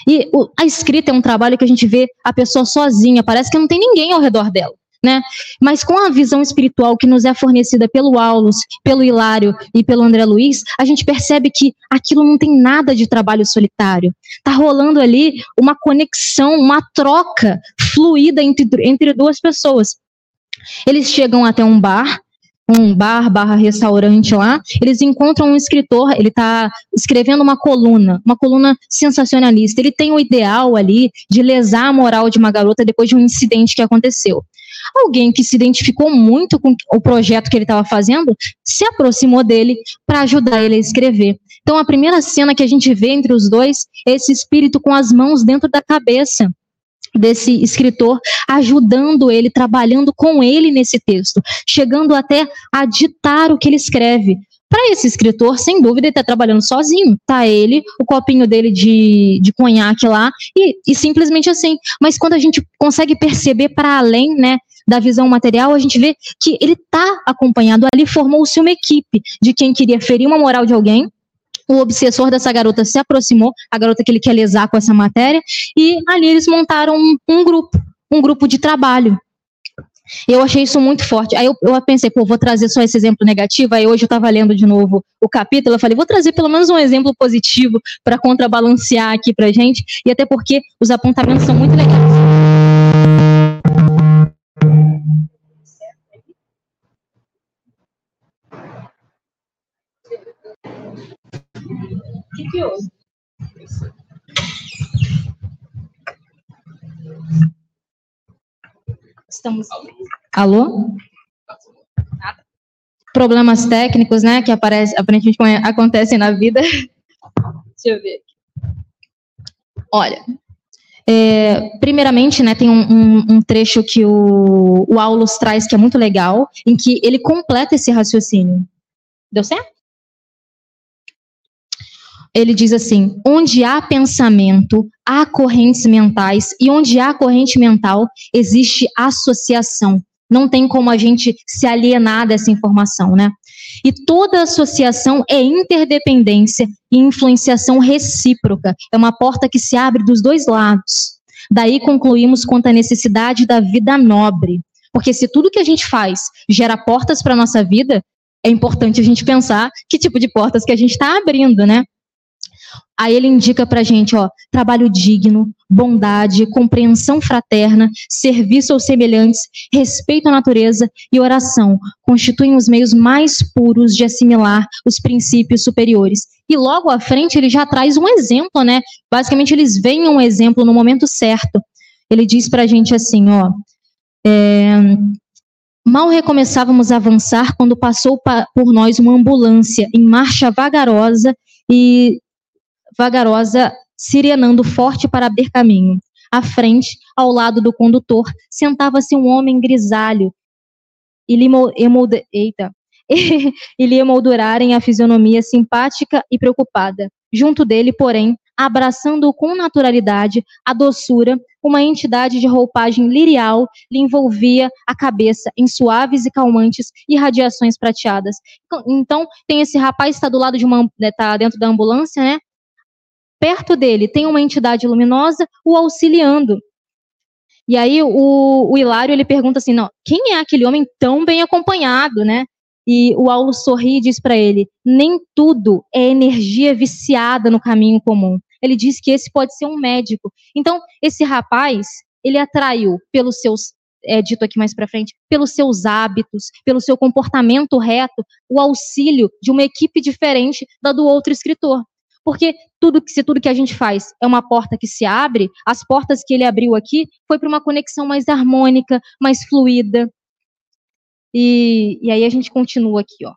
E o, a escrita é um trabalho que a gente vê a pessoa sozinha, parece que não tem ninguém ao redor dela né? Mas com a visão espiritual que nos é fornecida pelo Aulus, pelo Hilário e pelo André Luiz, a gente percebe que aquilo não tem nada de trabalho solitário. Tá rolando ali uma conexão, uma troca fluida entre, entre duas pessoas. Eles chegam até um bar, um bar barra restaurante lá, eles encontram um escritor, ele está escrevendo uma coluna, uma coluna sensacionalista. Ele tem o ideal ali de lesar a moral de uma garota depois de um incidente que aconteceu alguém que se identificou muito com o projeto que ele estava fazendo se aproximou dele para ajudar ele a escrever. Então, a primeira cena que a gente vê entre os dois é esse espírito com as mãos dentro da cabeça desse escritor, ajudando ele, trabalhando com ele nesse texto, chegando até a ditar o que ele escreve. Para esse escritor, sem dúvida, ele está trabalhando sozinho. Tá ele, o copinho dele de, de conhaque lá, e, e simplesmente assim. Mas quando a gente consegue perceber para além, né, da visão material, a gente vê que ele está acompanhado ali, formou-se uma equipe de quem queria ferir uma moral de alguém, o obsessor dessa garota se aproximou, a garota que ele quer lesar com essa matéria, e ali eles montaram um, um grupo, um grupo de trabalho. Eu achei isso muito forte. Aí eu, eu, pensei, pô, vou trazer só esse exemplo negativo. Aí hoje eu estava lendo de novo o capítulo, eu falei, vou trazer pelo menos um exemplo positivo para contrabalancear aqui para gente, e até porque os apontamentos são muito legais. O que, que houve? Estamos. Alô? Problemas técnicos, né? Que aparece, aparentemente acontecem na vida. Deixa eu ver. Olha, é, primeiramente, né, tem um, um, um, trecho que o, o Aulus traz que é muito legal, em que ele completa esse raciocínio. Deu certo? Ele diz assim: onde há pensamento, há correntes mentais, e onde há corrente mental, existe associação. Não tem como a gente se alienar dessa informação, né? E toda associação é interdependência e influenciação recíproca. É uma porta que se abre dos dois lados. Daí concluímos quanto à necessidade da vida nobre. Porque se tudo que a gente faz gera portas para a nossa vida, é importante a gente pensar que tipo de portas que a gente está abrindo, né? Aí ele indica para gente, ó, trabalho digno, bondade, compreensão fraterna, serviço aos semelhantes, respeito à natureza e oração constituem os meios mais puros de assimilar os princípios superiores. E logo à frente ele já traz um exemplo, né? Basicamente eles veem um exemplo no momento certo. Ele diz para gente assim, ó, é, Mal recomeçávamos a avançar quando passou por nós uma ambulância em marcha vagarosa e vagarosa, sirenando forte para abrir caminho. À frente, ao lado do condutor, sentava-se um homem grisalho, e lhe, emolde, eita, e lhe emoldurarem a fisionomia simpática e preocupada. Junto dele, porém, abraçando-o com naturalidade, a doçura, uma entidade de roupagem lirial lhe envolvia a cabeça em suaves e calmantes irradiações prateadas. Então, tem esse rapaz está do lado de uma, está dentro da ambulância, né? Perto dele tem uma entidade luminosa o auxiliando. E aí o, o Hilário ele pergunta assim, não, quem é aquele homem tão bem acompanhado, né? E o Aulo sorri e diz para ele: nem tudo é energia viciada no caminho comum. Ele diz que esse pode ser um médico. Então, esse rapaz, ele atraiu pelos seus é dito aqui mais para frente, pelos seus hábitos, pelo seu comportamento reto, o auxílio de uma equipe diferente da do outro escritor. Porque tudo que se tudo que a gente faz é uma porta que se abre, as portas que ele abriu aqui foi para uma conexão mais harmônica, mais fluida. E, e aí a gente continua aqui, ó.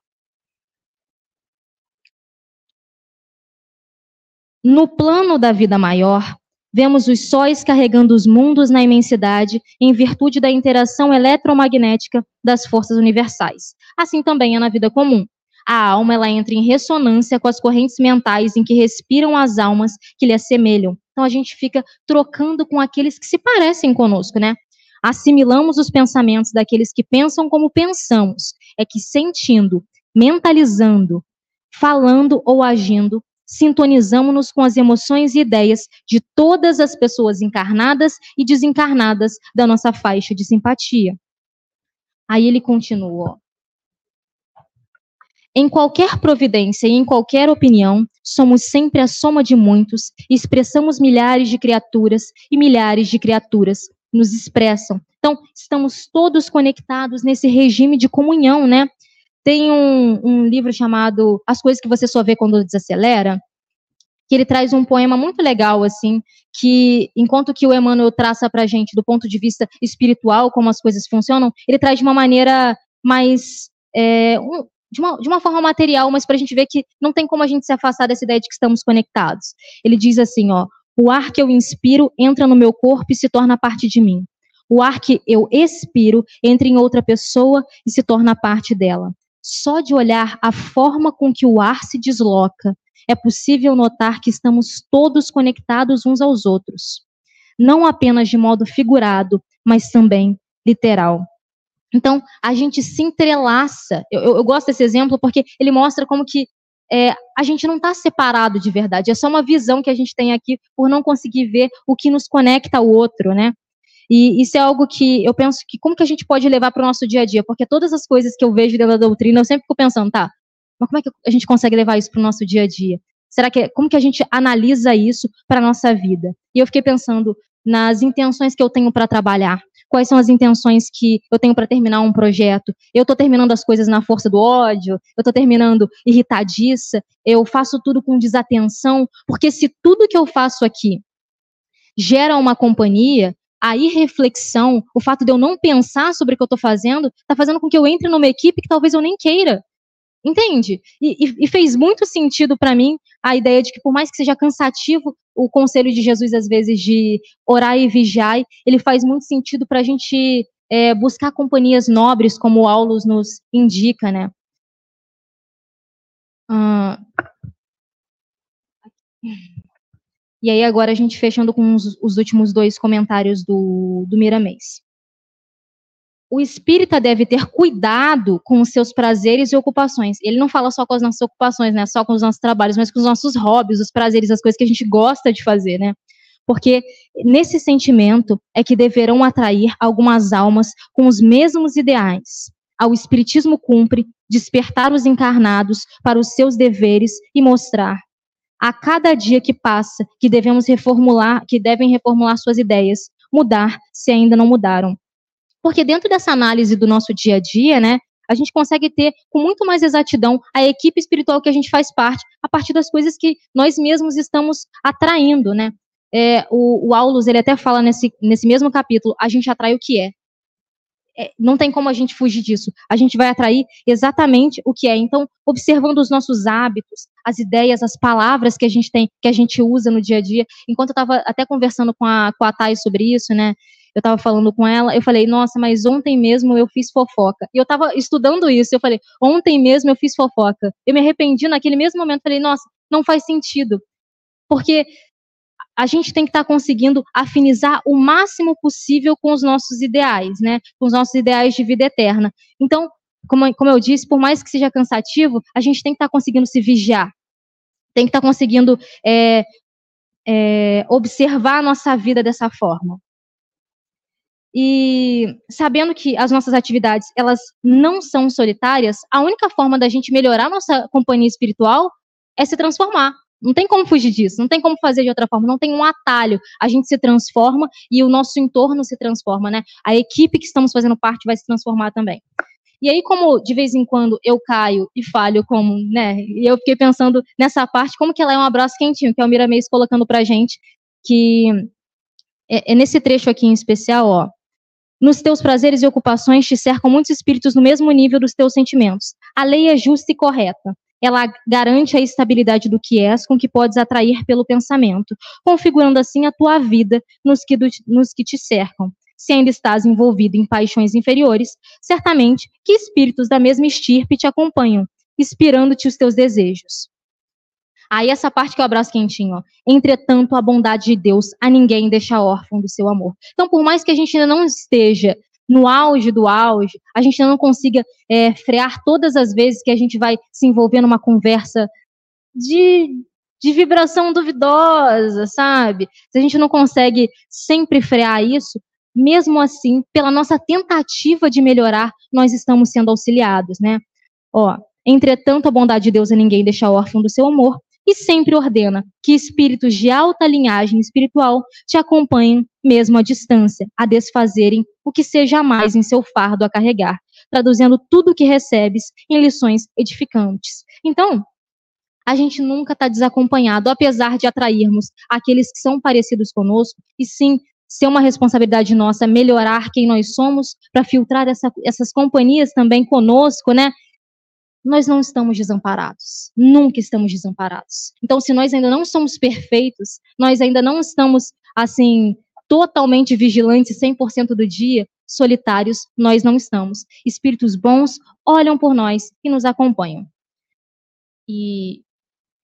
No plano da vida maior, vemos os sóis carregando os mundos na imensidade em virtude da interação eletromagnética das forças universais. Assim também é na vida comum. A alma ela entra em ressonância com as correntes mentais em que respiram as almas que lhe assemelham. Então a gente fica trocando com aqueles que se parecem conosco, né? Assimilamos os pensamentos daqueles que pensam como pensamos. É que sentindo, mentalizando, falando ou agindo, sintonizamos-nos com as emoções e ideias de todas as pessoas encarnadas e desencarnadas da nossa faixa de simpatia. Aí ele continua. Em qualquer providência e em qualquer opinião, somos sempre a soma de muitos expressamos milhares de criaturas e milhares de criaturas nos expressam. Então, estamos todos conectados nesse regime de comunhão, né? Tem um, um livro chamado As Coisas que Você Só Vê Quando Desacelera, que ele traz um poema muito legal, assim, que enquanto que o Emmanuel traça pra gente do ponto de vista espiritual como as coisas funcionam, ele traz de uma maneira mais é, de uma, de uma forma material, mas para a gente ver que não tem como a gente se afastar dessa ideia de que estamos conectados. Ele diz assim, ó, o ar que eu inspiro entra no meu corpo e se torna parte de mim. O ar que eu expiro entra em outra pessoa e se torna parte dela. Só de olhar a forma com que o ar se desloca, é possível notar que estamos todos conectados uns aos outros. Não apenas de modo figurado, mas também literal. Então, a gente se entrelaça. Eu, eu, eu gosto desse exemplo porque ele mostra como que é, a gente não está separado de verdade. É só uma visão que a gente tem aqui por não conseguir ver o que nos conecta ao outro, né? E isso é algo que eu penso que como que a gente pode levar para o nosso dia a dia? Porque todas as coisas que eu vejo dentro da doutrina, eu sempre fico pensando, tá, mas como é que a gente consegue levar isso para o nosso dia a dia? Será que como que a gente analisa isso para a nossa vida? E eu fiquei pensando nas intenções que eu tenho para trabalhar quais são as intenções que eu tenho para terminar um projeto. Eu estou terminando as coisas na força do ódio, eu estou terminando irritadiça, eu faço tudo com desatenção, porque se tudo que eu faço aqui gera uma companhia, a irreflexão, o fato de eu não pensar sobre o que eu estou fazendo, está fazendo com que eu entre numa equipe que talvez eu nem queira. Entende? E, e, e fez muito sentido para mim a ideia de que, por mais que seja cansativo, o conselho de Jesus, às vezes, de orar e vigiar, ele faz muito sentido para a gente é, buscar companhias nobres, como o Aulus nos indica, né? E aí, agora a gente fechando com os, os últimos dois comentários do, do Miramês o espírita deve ter cuidado com os seus prazeres e ocupações. Ele não fala só com as nossas ocupações, né? Só com os nossos trabalhos, mas com os nossos hobbies, os prazeres, as coisas que a gente gosta de fazer, né? Porque nesse sentimento é que deverão atrair algumas almas com os mesmos ideais. Ao espiritismo cumpre despertar os encarnados para os seus deveres e mostrar a cada dia que passa que devemos reformular, que devem reformular suas ideias, mudar se ainda não mudaram porque dentro dessa análise do nosso dia a dia, né, a gente consegue ter com muito mais exatidão a equipe espiritual que a gente faz parte, a partir das coisas que nós mesmos estamos atraindo, né? É, o, o Aulus, ele até fala nesse, nesse mesmo capítulo, a gente atrai o que é. é. Não tem como a gente fugir disso. A gente vai atrair exatamente o que é. Então, observando os nossos hábitos, as ideias, as palavras que a gente tem, que a gente usa no dia a dia. Enquanto eu estava até conversando com a, com a Thay sobre isso, né? Eu estava falando com ela, eu falei, nossa, mas ontem mesmo eu fiz fofoca. E eu estava estudando isso, eu falei, ontem mesmo eu fiz fofoca. Eu me arrependi naquele mesmo momento, falei, nossa, não faz sentido. Porque a gente tem que estar tá conseguindo afinizar o máximo possível com os nossos ideais, né? Com os nossos ideais de vida eterna. Então, como, como eu disse, por mais que seja cansativo, a gente tem que estar tá conseguindo se vigiar. Tem que estar tá conseguindo é, é, observar a nossa vida dessa forma. E sabendo que as nossas atividades elas não são solitárias, a única forma da gente melhorar nossa companhia espiritual é se transformar. Não tem como fugir disso, não tem como fazer de outra forma, não tem um atalho. A gente se transforma e o nosso entorno se transforma, né? A equipe que estamos fazendo parte vai se transformar também. E aí, como de vez em quando eu caio e falho, como, né? E eu fiquei pensando nessa parte, como que ela é um abraço quentinho, que é o Miramês colocando pra gente, que é, é nesse trecho aqui em especial, ó. Nos teus prazeres e ocupações te cercam muitos espíritos no mesmo nível dos teus sentimentos. A lei é justa e correta ela garante a estabilidade do que és, com que podes atrair pelo pensamento, configurando assim a tua vida nos que, do, nos que te cercam. Se ainda estás envolvido em paixões inferiores, certamente que espíritos da mesma estirpe te acompanham, inspirando-te os teus desejos. Aí essa parte que eu abraço quentinho, ó. Entretanto, a bondade de Deus a ninguém deixa órfão do seu amor. Então, por mais que a gente ainda não esteja no auge do auge, a gente não consiga é, frear todas as vezes que a gente vai se envolver numa conversa de, de vibração duvidosa, sabe? Se a gente não consegue sempre frear isso, mesmo assim, pela nossa tentativa de melhorar, nós estamos sendo auxiliados, né? Ó, entretanto, a bondade de Deus a ninguém deixa órfão do seu amor, e sempre ordena que espíritos de alta linhagem espiritual te acompanhem mesmo à distância, a desfazerem o que seja mais em seu fardo a carregar, traduzindo tudo o que recebes em lições edificantes. Então, a gente nunca está desacompanhado, apesar de atrairmos aqueles que são parecidos conosco, e sim ser uma responsabilidade nossa melhorar quem nós somos para filtrar essa, essas companhias também conosco, né? Nós não estamos desamparados. Nunca estamos desamparados. Então, se nós ainda não somos perfeitos, nós ainda não estamos, assim, totalmente vigilantes 100% do dia, solitários, nós não estamos. Espíritos bons olham por nós e nos acompanham. E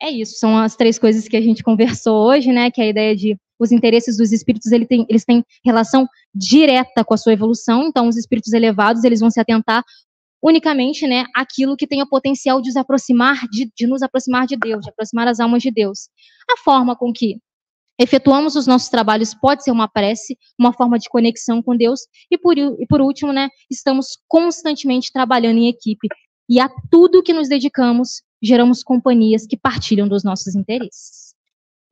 é isso, são as três coisas que a gente conversou hoje, né? Que é a ideia de os interesses dos espíritos ele tem, eles têm relação direta com a sua evolução. Então, os espíritos elevados eles vão se atentar unicamente, né, aquilo que tem o potencial de nos aproximar de, de nos aproximar de Deus, de aproximar as almas de Deus. A forma com que efetuamos os nossos trabalhos pode ser uma prece, uma forma de conexão com Deus, e por, e por último, né, estamos constantemente trabalhando em equipe, e a tudo que nos dedicamos, geramos companhias que partilham dos nossos interesses.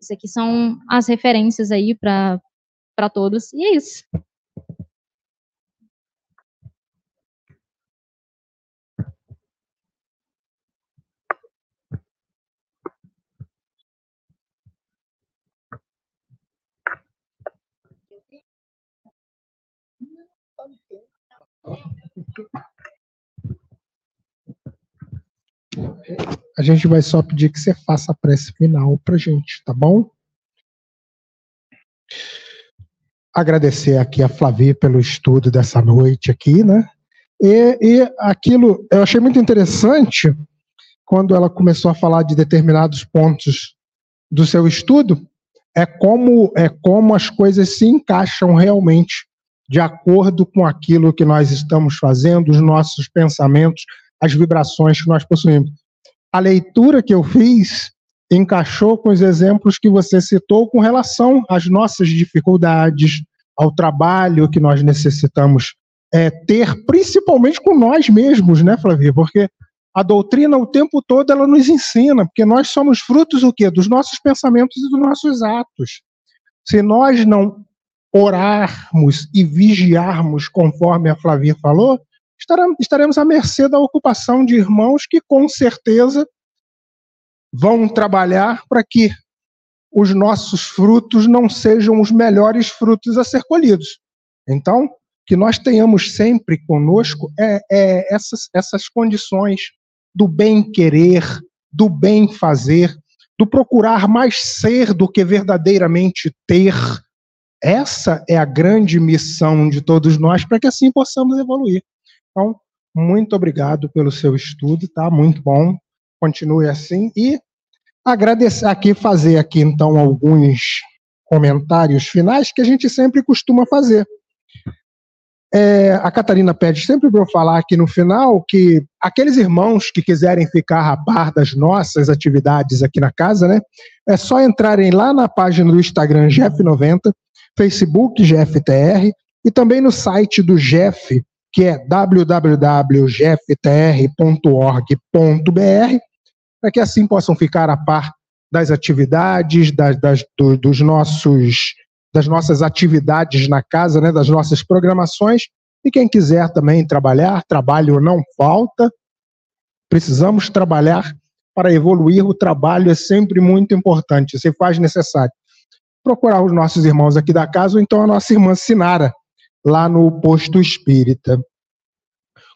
Isso aqui são as referências aí para todos, e é isso. A gente vai só pedir que você faça a prece final para gente, tá bom? Agradecer aqui a Flavia pelo estudo dessa noite aqui, né? E, e aquilo, eu achei muito interessante quando ela começou a falar de determinados pontos do seu estudo, é como é como as coisas se encaixam realmente de acordo com aquilo que nós estamos fazendo, os nossos pensamentos, as vibrações que nós possuímos. A leitura que eu fiz encaixou com os exemplos que você citou com relação às nossas dificuldades, ao trabalho que nós necessitamos é, ter, principalmente com nós mesmos, né, Flavia? Porque a doutrina o tempo todo ela nos ensina, porque nós somos frutos o quê? Dos nossos pensamentos e dos nossos atos. Se nós não orarmos e vigiarmos, conforme a Flavia falou, estaremos à mercê da ocupação de irmãos que, com certeza, vão trabalhar para que os nossos frutos não sejam os melhores frutos a ser colhidos. Então, que nós tenhamos sempre conosco é, é essas, essas condições do bem querer, do bem fazer, do procurar mais ser do que verdadeiramente ter, essa é a grande missão de todos nós para que assim possamos evoluir. Então, muito obrigado pelo seu estudo, tá? Muito bom. Continue assim e agradecer aqui, fazer aqui então alguns comentários finais que a gente sempre costuma fazer. É, a Catarina pede sempre para eu falar aqui no final que aqueles irmãos que quiserem ficar a par das nossas atividades aqui na casa, né, é só entrarem lá na página do Instagram Jeff90, Facebook GFTR e também no site do Jeff, que é www.gftr.org.br, para que assim possam ficar a par das atividades, das, das, do, dos nossos das nossas atividades na casa, né, das nossas programações. E quem quiser também trabalhar, trabalho não falta. Precisamos trabalhar para evoluir. O trabalho é sempre muito importante, se faz necessário. Procurar os nossos irmãos aqui da casa, ou então a nossa irmã Sinara, lá no posto espírita.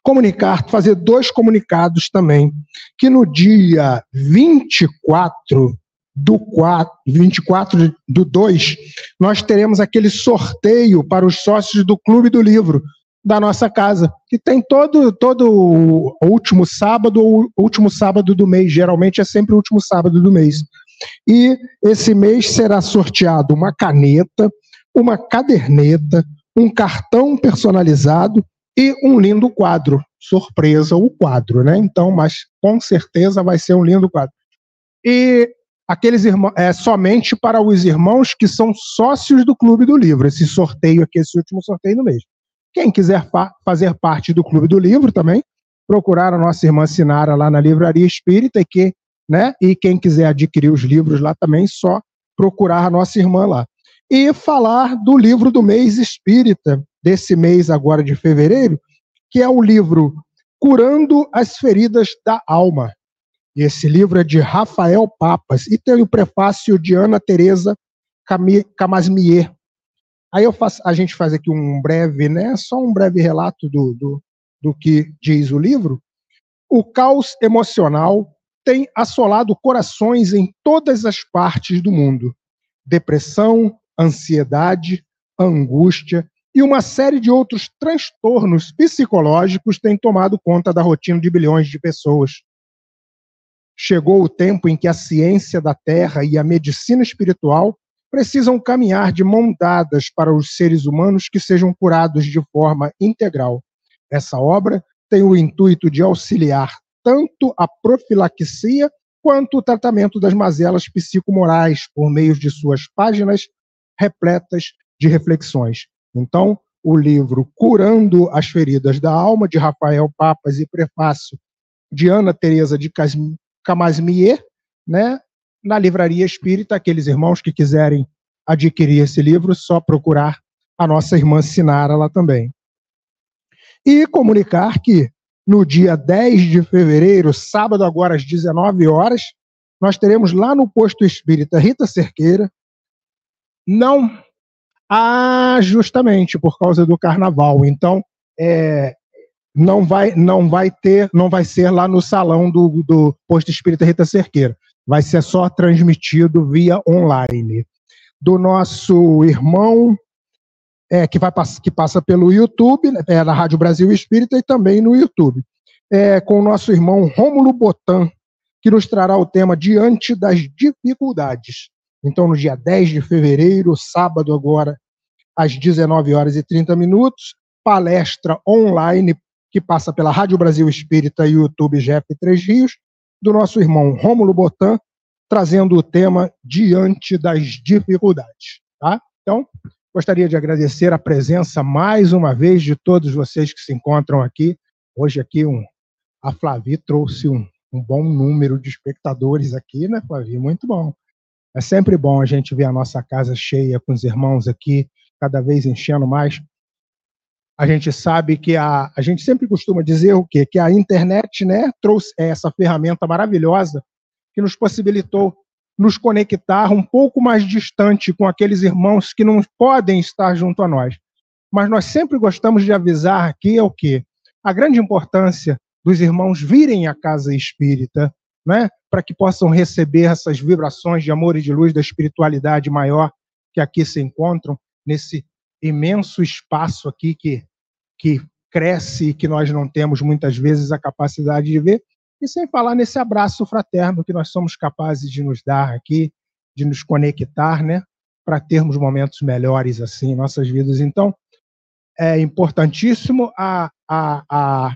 Comunicar, fazer dois comunicados também, que no dia 24 do 4, 24 do 2, nós teremos aquele sorteio para os sócios do Clube do Livro da nossa casa, que tem todo todo último sábado último sábado do mês, geralmente é sempre o último sábado do mês. E esse mês será sorteado uma caneta, uma caderneta, um cartão personalizado e um lindo quadro. Surpresa o quadro, né? Então, mas com certeza vai ser um lindo quadro. E aqueles irmãos, é somente para os irmãos que são sócios do Clube do Livro. Esse sorteio aqui, esse último sorteio no mês. Quem quiser fa fazer parte do Clube do Livro também, procurar a nossa irmã Sinara lá na Livraria Espírita e que, né? E quem quiser adquirir os livros lá também, só procurar a nossa irmã lá. E falar do livro do mês espírita, desse mês agora de fevereiro, que é o livro Curando as Feridas da Alma, e esse livro é de Rafael Papas e tem o prefácio de Ana Teresa Camasmier. Aí eu faço, a gente faz aqui um breve, né, só um breve relato do, do, do que diz o livro. O caos emocional tem assolado corações em todas as partes do mundo. Depressão, ansiedade, angústia e uma série de outros transtornos psicológicos têm tomado conta da rotina de bilhões de pessoas. Chegou o tempo em que a ciência da Terra e a medicina espiritual precisam caminhar de mão dadas para os seres humanos que sejam curados de forma integral. Essa obra tem o intuito de auxiliar tanto a profilaxia quanto o tratamento das mazelas psicomorais por meio de suas páginas repletas de reflexões. Então, o livro Curando as Feridas da Alma, de Rafael Papas e prefácio de Ana Teresa de Camasmier, né? Na livraria espírita, aqueles irmãos que quiserem adquirir esse livro, só procurar a nossa irmã Sinara lá também. E comunicar que no dia 10 de fevereiro, sábado agora às 19 horas, nós teremos lá no posto espírita Rita Cerqueira, não ah, justamente por causa do carnaval. Então, é, não vai, não vai ter, não vai ser lá no salão do, do posto espírita Rita Cerqueira. Vai ser só transmitido via online. Do nosso irmão, é, que, vai, que passa pelo YouTube, né, é, na Rádio Brasil Espírita e também no YouTube. É, com o nosso irmão Rômulo Botan, que nos trará o tema Diante das Dificuldades. Então, no dia 10 de fevereiro, sábado agora, às 19 horas e 30 minutos, palestra online que passa pela Rádio Brasil Espírita e YouTube GF Três Rios, do nosso irmão Rômulo Botan, trazendo o tema Diante das Dificuldades. Tá? Então, gostaria de agradecer a presença mais uma vez de todos vocês que se encontram aqui. Hoje aqui um, a Flavi trouxe um, um bom número de espectadores aqui, né, Flavi? Muito bom. É sempre bom a gente ver a nossa casa cheia com os irmãos aqui, cada vez enchendo mais a gente sabe que a, a gente sempre costuma dizer o quê? Que a internet né, trouxe essa ferramenta maravilhosa que nos possibilitou nos conectar um pouco mais distante com aqueles irmãos que não podem estar junto a nós. Mas nós sempre gostamos de avisar aqui é o quê? A grande importância dos irmãos virem à casa espírita, né, para que possam receber essas vibrações de amor e de luz da espiritualidade maior que aqui se encontram nesse imenso espaço aqui que, que cresce e que nós não temos muitas vezes a capacidade de ver, e sem falar nesse abraço fraterno que nós somos capazes de nos dar aqui, de nos conectar, né, para termos momentos melhores assim em nossas vidas. Então, é importantíssimo a, a, a,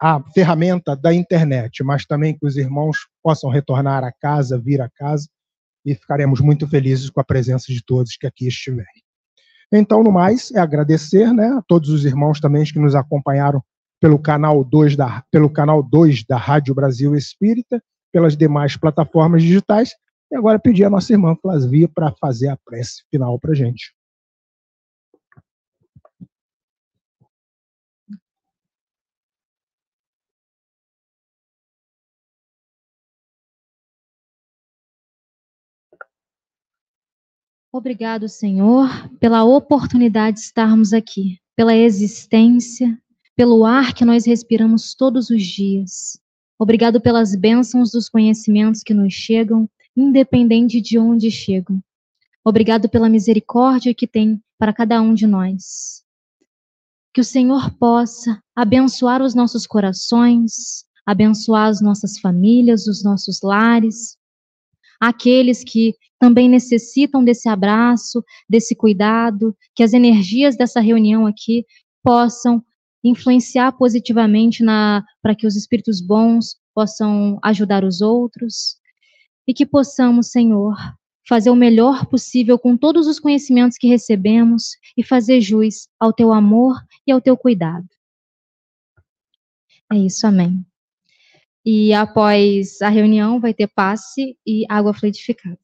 a ferramenta da internet, mas também que os irmãos possam retornar a casa, vir a casa, e ficaremos muito felizes com a presença de todos que aqui estiverem. Então, no mais, é agradecer né, a todos os irmãos também que nos acompanharam pelo canal 2 da, pelo canal 2 da Rádio Brasil Espírita, pelas demais plataformas digitais, e agora pedir a nossa irmã Flasvia para fazer a prece final para gente. Obrigado, Senhor, pela oportunidade de estarmos aqui, pela existência, pelo ar que nós respiramos todos os dias. Obrigado pelas bênçãos dos conhecimentos que nos chegam, independente de onde chegam. Obrigado pela misericórdia que tem para cada um de nós. Que o Senhor possa abençoar os nossos corações, abençoar as nossas famílias, os nossos lares, aqueles que também necessitam desse abraço, desse cuidado, que as energias dessa reunião aqui possam influenciar positivamente para que os espíritos bons possam ajudar os outros e que possamos, Senhor, fazer o melhor possível com todos os conhecimentos que recebemos e fazer jus ao teu amor e ao teu cuidado. É isso, amém. E após a reunião vai ter passe e água fluidificada.